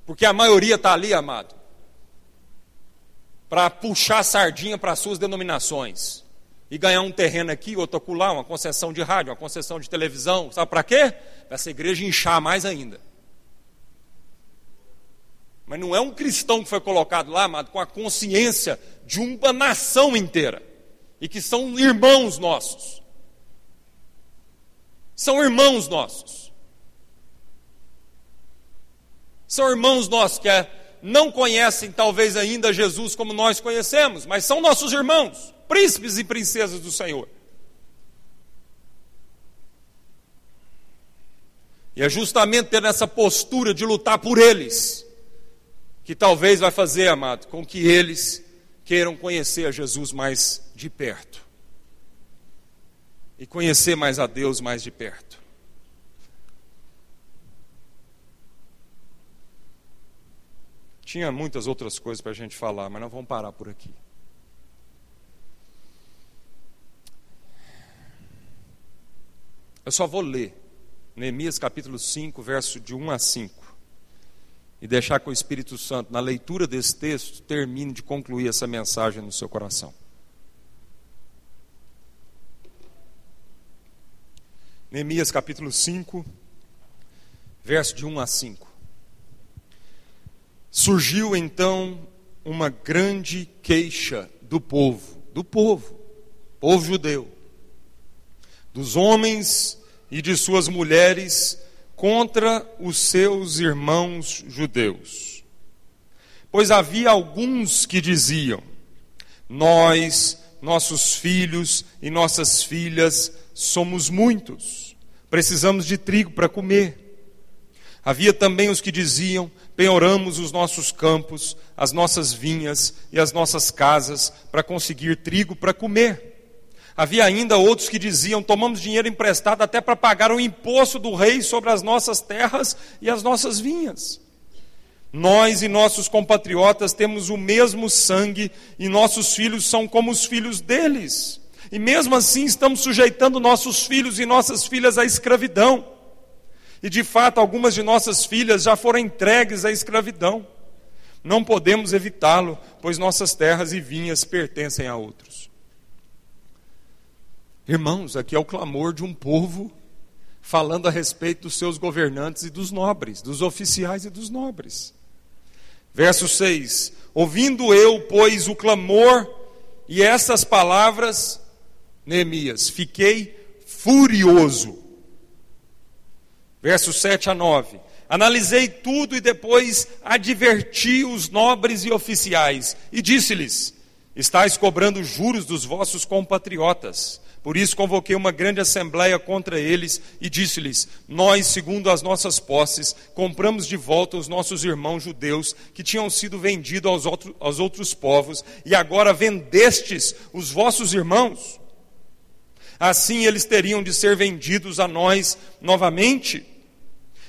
Porque a maioria está ali, amado, para puxar sardinha para suas denominações e ganhar um terreno aqui, outro acolá, uma concessão de rádio, uma concessão de televisão. Sabe para quê? Para essa igreja inchar mais ainda. Mas não é um cristão que foi colocado lá, amado, com a consciência de uma nação inteira. E que são irmãos nossos. São irmãos nossos. São irmãos nossos que é, não conhecem talvez ainda Jesus como nós conhecemos, mas são nossos irmãos, príncipes e princesas do Senhor. E é justamente ter essa postura de lutar por eles que talvez vai fazer, amado, com que eles queiram conhecer a Jesus mais de perto. E conhecer mais a Deus mais de perto. Tinha muitas outras coisas para a gente falar, mas nós vamos parar por aqui. Eu só vou ler Neemias capítulo 5, verso de 1 a 5 e deixar que o Espírito Santo, na leitura desse texto, termine de concluir essa mensagem no seu coração. Neemias capítulo 5, verso de 1 a 5. Surgiu então uma grande queixa do povo, do povo, povo judeu, dos homens e de suas mulheres contra os seus irmãos judeus. Pois havia alguns que diziam: Nós, nossos filhos e nossas filhas somos muitos, precisamos de trigo para comer. Havia também os que diziam: penhoramos os nossos campos, as nossas vinhas e as nossas casas para conseguir trigo para comer. Havia ainda outros que diziam: tomamos dinheiro emprestado até para pagar o imposto do rei sobre as nossas terras e as nossas vinhas. Nós e nossos compatriotas temos o mesmo sangue e nossos filhos são como os filhos deles. E mesmo assim estamos sujeitando nossos filhos e nossas filhas à escravidão. E de fato, algumas de nossas filhas já foram entregues à escravidão. Não podemos evitá-lo, pois nossas terras e vinhas pertencem a outros. Irmãos, aqui é o clamor de um povo falando a respeito dos seus governantes e dos nobres, dos oficiais e dos nobres. Verso 6: Ouvindo eu, pois, o clamor e essas palavras, Neemias, fiquei furioso. Verso 7 a 9: Analisei tudo e depois adverti os nobres e oficiais, e disse-lhes: Estais cobrando juros dos vossos compatriotas por isso convoquei uma grande assembleia contra eles e disse-lhes: Nós, segundo as nossas posses, compramos de volta os nossos irmãos judeus que tinham sido vendidos aos, outro, aos outros povos, e agora vendestes os vossos irmãos? Assim eles teriam de ser vendidos a nós novamente?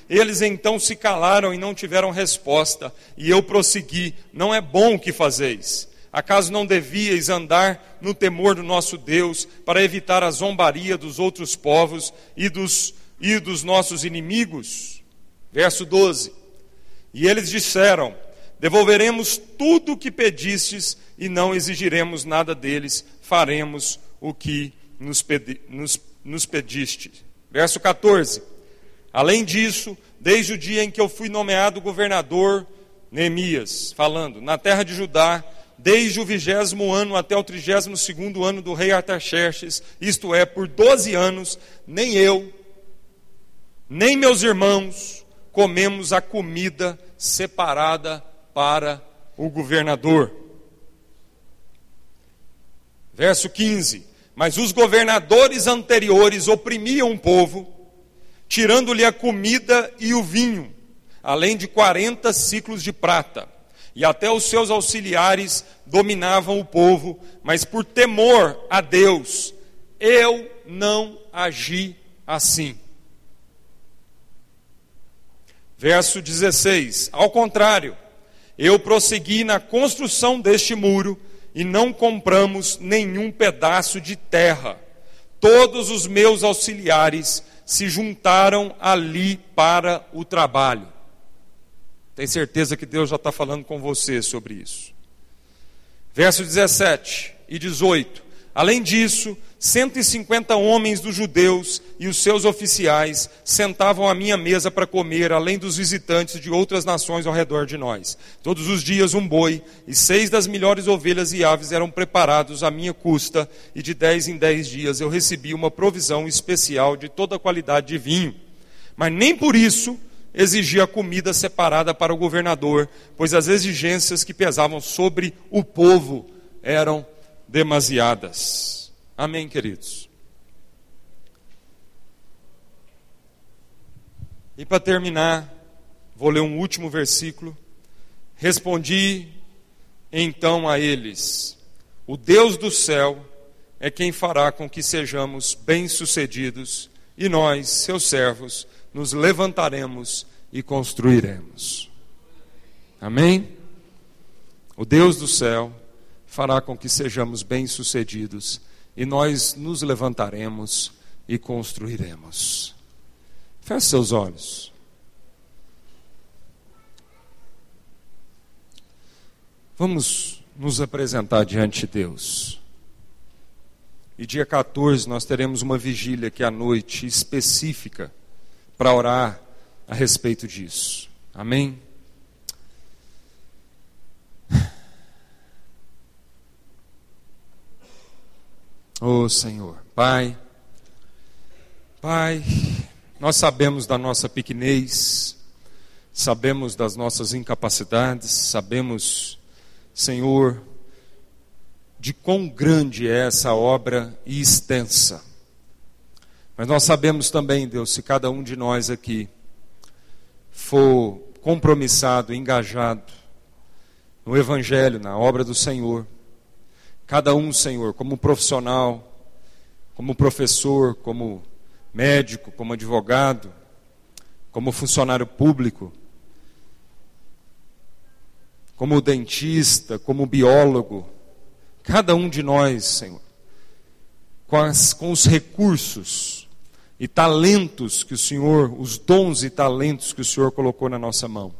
Eles então se calaram e não tiveram resposta, e eu prossegui: Não é bom o que fazeis. Acaso não devíeis andar no temor do nosso Deus para evitar a zombaria dos outros povos e dos, e dos nossos inimigos? Verso 12: E eles disseram: Devolveremos tudo o que pedistes e não exigiremos nada deles, faremos o que nos, pedi, nos, nos pediste. Verso 14: Além disso, desde o dia em que eu fui nomeado governador, Neemias, falando, na terra de Judá, desde o vigésimo ano até o trigésimo segundo ano do rei Artaxerxes, isto é, por doze anos, nem eu, nem meus irmãos comemos a comida separada para o governador. Verso 15: Mas os governadores anteriores oprimiam o povo, tirando-lhe a comida e o vinho, além de quarenta ciclos de prata e até os seus auxiliares dominavam o povo, mas por temor a Deus, eu não agi assim. Verso 16: Ao contrário, eu prossegui na construção deste muro e não compramos nenhum pedaço de terra. Todos os meus auxiliares se juntaram ali para o trabalho. Tem certeza que Deus já está falando com você sobre isso. Verso 17 e 18: Além disso, 150 homens dos judeus e os seus oficiais sentavam à minha mesa para comer, além dos visitantes de outras nações ao redor de nós. Todos os dias um boi e seis das melhores ovelhas e aves eram preparados à minha custa, e de dez em dez dias eu recebia uma provisão especial de toda qualidade de vinho. Mas nem por isso exigia comida separada para o governador, pois as exigências que pesavam sobre o povo eram demasiadas. Amém, queridos? E para terminar, vou ler um último versículo. Respondi então a eles: O Deus do céu é quem fará com que sejamos bem-sucedidos, e nós, seus servos, nos levantaremos e construiremos. Amém? O Deus do céu fará com que sejamos bem-sucedidos e nós nos levantaremos e construiremos. Feche seus olhos. Vamos nos apresentar diante de Deus. E dia 14 nós teremos uma vigília aqui à noite específica para orar a respeito disso. Amém? Oh Senhor, Pai, Pai, nós sabemos da nossa pequenez, sabemos das nossas incapacidades, sabemos, Senhor, de quão grande é essa obra e extensa. Mas nós sabemos também, Deus, se cada um de nós aqui for compromissado, engajado no Evangelho, na obra do Senhor, Cada um, Senhor, como profissional, como professor, como médico, como advogado, como funcionário público, como dentista, como biólogo, cada um de nós, Senhor, com, as, com os recursos e talentos que o Senhor, os dons e talentos que o Senhor colocou na nossa mão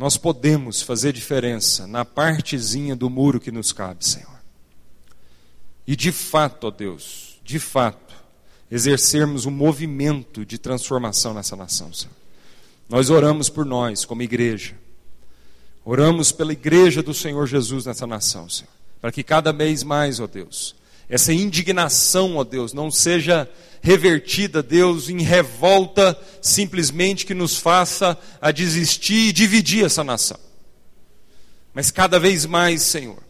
nós podemos fazer diferença na partezinha do muro que nos cabe, Senhor. E de fato, ó Deus, de fato, exercermos um movimento de transformação nessa nação, Senhor. Nós oramos por nós, como igreja. Oramos pela igreja do Senhor Jesus nessa nação, Senhor. Para que cada vez mais, ó Deus, essa indignação, ó Deus, não seja revertida, Deus, em revolta simplesmente que nos faça a desistir e dividir essa nação. Mas cada vez mais, Senhor,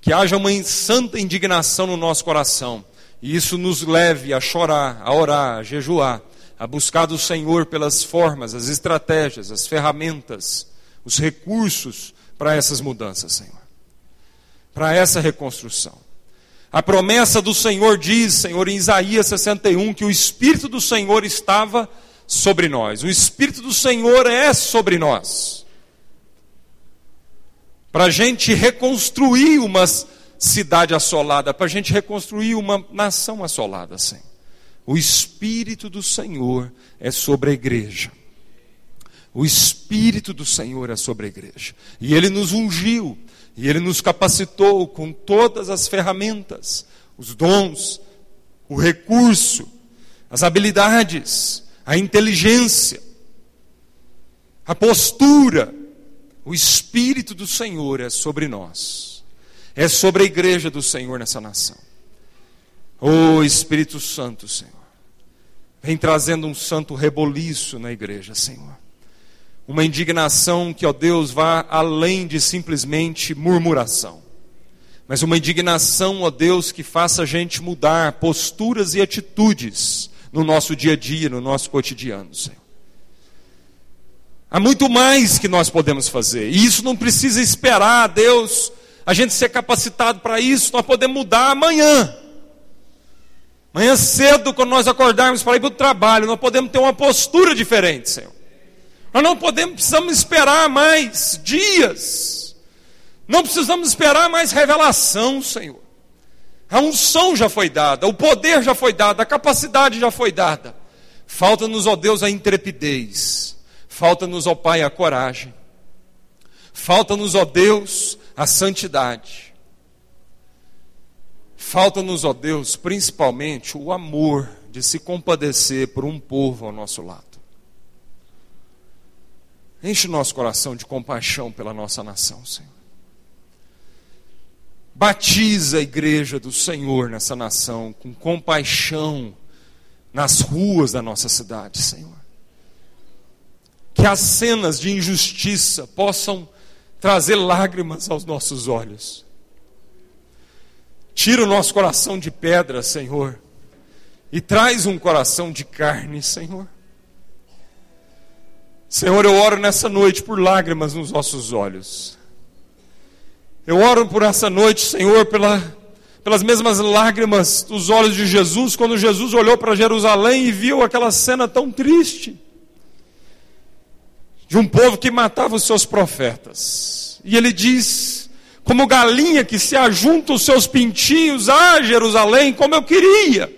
que haja uma santa indignação no nosso coração, e isso nos leve a chorar, a orar, a jejuar, a buscar do Senhor pelas formas, as estratégias, as ferramentas, os recursos para essas mudanças, Senhor. Para essa reconstrução. A promessa do Senhor diz, Senhor, em Isaías 61, que o Espírito do Senhor estava sobre nós. O Espírito do Senhor é sobre nós. Para a gente reconstruir uma cidade assolada, para a gente reconstruir uma nação assolada, Senhor. O Espírito do Senhor é sobre a igreja. O Espírito do Senhor é sobre a igreja. E Ele nos ungiu e Ele nos capacitou com todas as ferramentas, os dons, o recurso, as habilidades, a inteligência, a postura. O Espírito do Senhor é sobre nós, é sobre a igreja do Senhor nessa nação. Oh Espírito Santo, Senhor, vem trazendo um santo reboliço na igreja, Senhor uma indignação que, ó Deus, vá além de simplesmente murmuração, mas uma indignação, ó Deus, que faça a gente mudar posturas e atitudes no nosso dia a dia, no nosso cotidiano, Senhor. Há muito mais que nós podemos fazer, e isso não precisa esperar, Deus, a gente ser capacitado para isso, nós podemos mudar amanhã. Amanhã cedo, quando nós acordarmos para ir para o trabalho, nós podemos ter uma postura diferente, Senhor. Nós não podemos, precisamos esperar mais dias. Não precisamos esperar mais revelação, Senhor. A unção já foi dada, o poder já foi dado, a capacidade já foi dada. Falta-nos, ó Deus, a intrepidez. Falta-nos, ó Pai, a coragem. Falta-nos, ó Deus, a santidade. Falta-nos, ó Deus, principalmente o amor de se compadecer por um povo ao nosso lado. Enche o nosso coração de compaixão pela nossa nação, Senhor. Batiza a igreja do Senhor nessa nação com compaixão nas ruas da nossa cidade, Senhor. Que as cenas de injustiça possam trazer lágrimas aos nossos olhos. Tira o nosso coração de pedra, Senhor, e traz um coração de carne, Senhor. Senhor, eu oro nessa noite por lágrimas nos nossos olhos. Eu oro por essa noite, Senhor, pela, pelas mesmas lágrimas dos olhos de Jesus, quando Jesus olhou para Jerusalém e viu aquela cena tão triste de um povo que matava os seus profetas. E ele diz: como galinha que se ajunta os seus pintinhos, ah, Jerusalém, como eu queria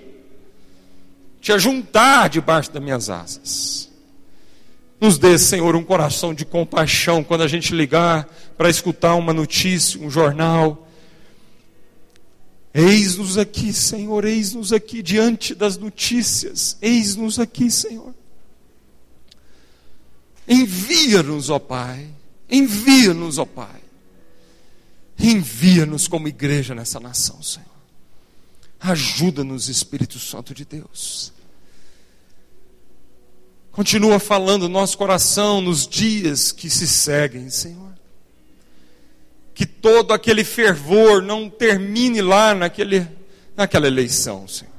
te ajuntar debaixo das minhas asas. Nos dê, Senhor, um coração de compaixão quando a gente ligar para escutar uma notícia, um jornal. Eis-nos aqui, Senhor, eis-nos aqui diante das notícias. Eis-nos aqui, Senhor. Envia-nos, ó Pai. Envia-nos, ó Pai. Envia-nos como igreja nessa nação, Senhor. Ajuda-nos, Espírito Santo de Deus. Continua falando no nosso coração nos dias que se seguem, Senhor. Que todo aquele fervor não termine lá naquele, naquela eleição, Senhor.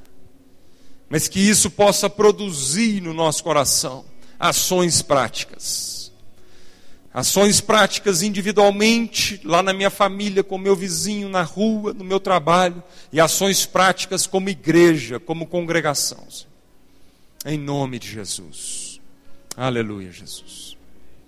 Mas que isso possa produzir no nosso coração ações práticas. Ações práticas individualmente, lá na minha família, com meu vizinho, na rua, no meu trabalho, e ações práticas como igreja, como congregação. Senhor. Em nome de Jesus. Aleluia, Jesus.